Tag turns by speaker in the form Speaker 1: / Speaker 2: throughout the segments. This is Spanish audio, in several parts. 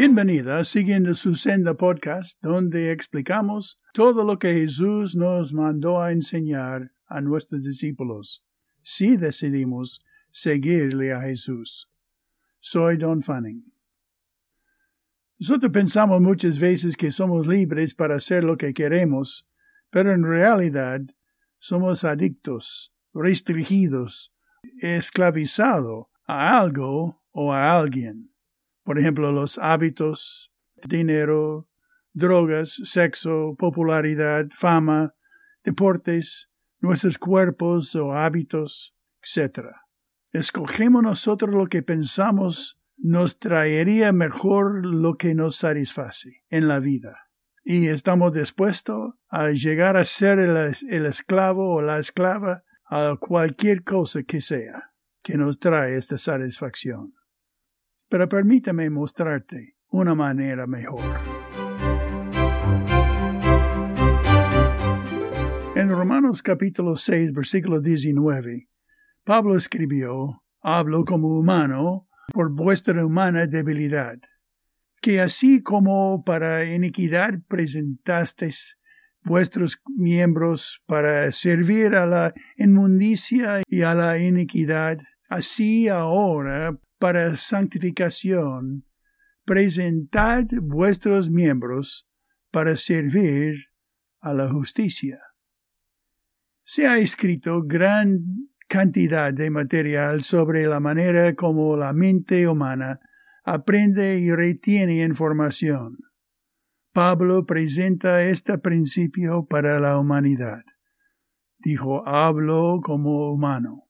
Speaker 1: Bienvenida siguiendo su senda podcast donde explicamos todo lo que Jesús nos mandó a enseñar a nuestros discípulos si decidimos seguirle a Jesús. Soy Don Fanning. Nosotros pensamos muchas veces que somos libres para hacer lo que queremos, pero en realidad somos adictos, restringidos, esclavizados a algo o a alguien. Por ejemplo, los hábitos, dinero, drogas, sexo, popularidad, fama, deportes, nuestros cuerpos o hábitos, etc. Escogemos nosotros lo que pensamos nos traería mejor lo que nos satisface en la vida. Y estamos dispuestos a llegar a ser el, el esclavo o la esclava a cualquier cosa que sea que nos trae esta satisfacción pero permítame mostrarte una manera mejor. En Romanos capítulo 6, versículo 19, Pablo escribió, Hablo como humano por vuestra humana debilidad, que así como para iniquidad presentasteis vuestros miembros para servir a la inmundicia y a la iniquidad, así ahora para santificación, presentad vuestros miembros para servir a la justicia. Se ha escrito gran cantidad de material sobre la manera como la mente humana aprende y retiene información. Pablo presenta este principio para la humanidad. Dijo, hablo como humano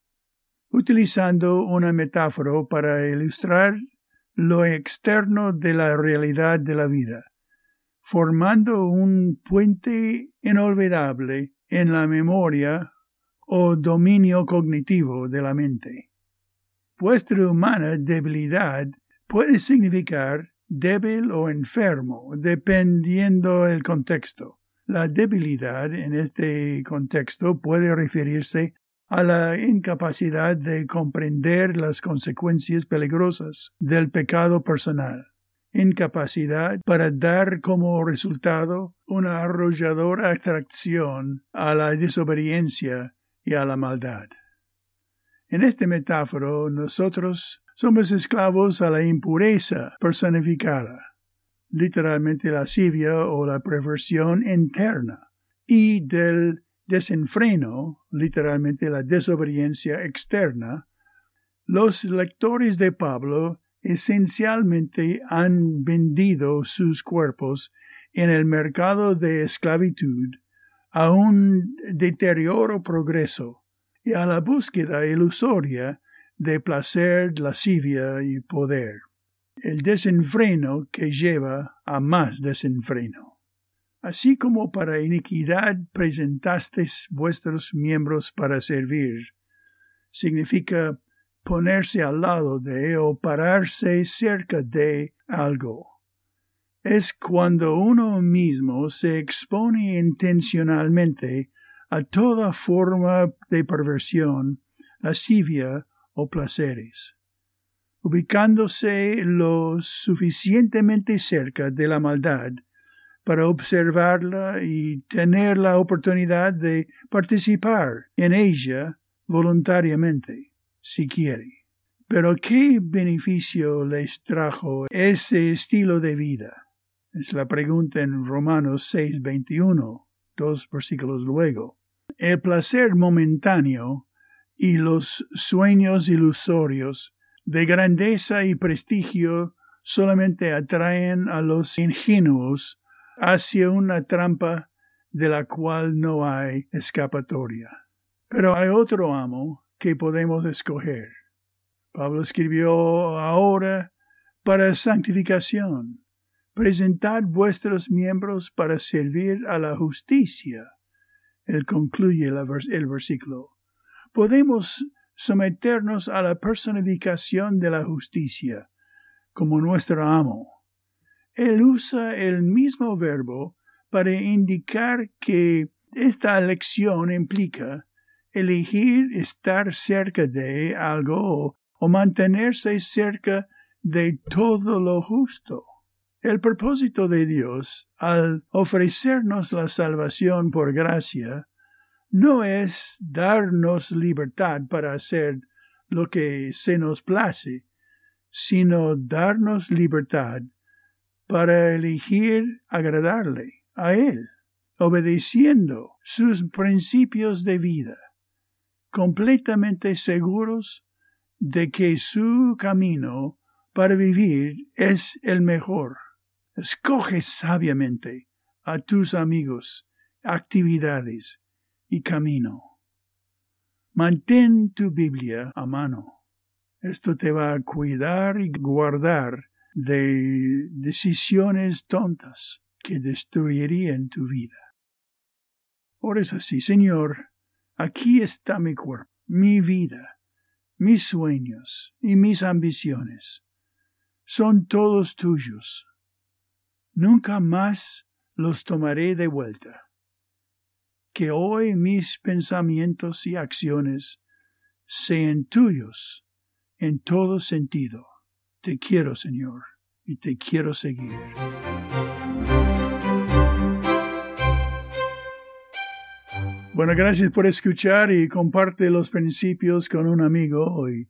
Speaker 1: utilizando una metáfora para ilustrar lo externo de la realidad de la vida, formando un puente inolvidable en la memoria o dominio cognitivo de la mente. Vuestra humana debilidad puede significar débil o enfermo, dependiendo del contexto. La debilidad en este contexto puede referirse a la incapacidad de comprender las consecuencias peligrosas del pecado personal, incapacidad para dar como resultado una arrolladora atracción a la desobediencia y a la maldad. En esta metáfora nosotros somos esclavos a la impureza personificada, literalmente la lascivia o la perversión interna, y del desenfreno, literalmente la desobediencia externa, los lectores de Pablo esencialmente han vendido sus cuerpos en el mercado de esclavitud a un deterioro progreso y a la búsqueda ilusoria de placer, lascivia y poder. El desenfreno que lleva a más desenfreno. Así como para iniquidad presentasteis vuestros miembros para servir, significa ponerse al lado de o pararse cerca de algo. Es cuando uno mismo se expone intencionalmente a toda forma de perversión, lascivia o placeres, ubicándose lo suficientemente cerca de la maldad para observarla y tener la oportunidad de participar en ella voluntariamente, si quiere. Pero ¿qué beneficio les trajo ese estilo de vida? Es la pregunta en Romanos 6, 21, dos versículos luego. El placer momentáneo y los sueños ilusorios de grandeza y prestigio solamente atraen a los ingenuos hacia una trampa de la cual no hay escapatoria. Pero hay otro amo que podemos escoger. Pablo escribió ahora para santificación. Presentad vuestros miembros para servir a la justicia. Él concluye el versículo. Podemos someternos a la personificación de la justicia como nuestro amo él usa el mismo verbo para indicar que esta elección implica elegir estar cerca de algo o mantenerse cerca de todo lo justo. El propósito de Dios al ofrecernos la salvación por gracia no es darnos libertad para hacer lo que se nos place, sino darnos libertad para elegir agradarle a Él, obedeciendo sus principios de vida, completamente seguros de que su camino para vivir es el mejor. Escoge sabiamente a tus amigos, actividades y camino. Mantén tu Biblia a mano. Esto te va a cuidar y guardar de decisiones tontas que destruirían tu vida. Ores así, Señor, aquí está mi cuerpo, mi vida, mis sueños y mis ambiciones. Son todos tuyos nunca más los tomaré de vuelta. Que hoy mis pensamientos y acciones sean tuyos en todo sentido. Te quiero, Señor, y te quiero seguir. Bueno, gracias por escuchar y comparte los principios con un amigo hoy.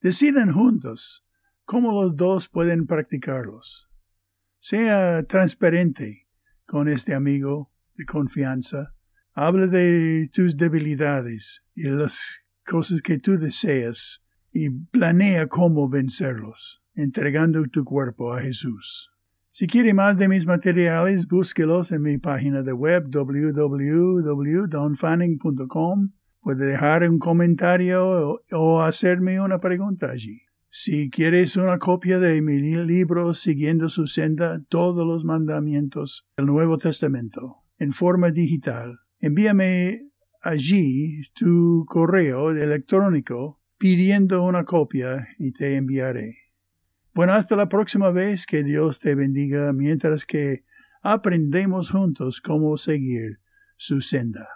Speaker 1: Deciden juntos cómo los dos pueden practicarlos. Sea transparente con este amigo de confianza. Habla de tus debilidades y las cosas que tú deseas y planea cómo vencerlos, entregando tu cuerpo a Jesús. Si quiere más de mis materiales, búsquelos en mi página de web www.donfanning.com. Puede dejar un comentario o hacerme una pregunta allí. Si quieres una copia de mi libro Siguiendo su senda, todos los mandamientos del Nuevo Testamento, en forma digital, envíame allí tu correo electrónico pidiendo una copia y te enviaré. Bueno, hasta la próxima vez que Dios te bendiga mientras que aprendemos juntos cómo seguir su senda.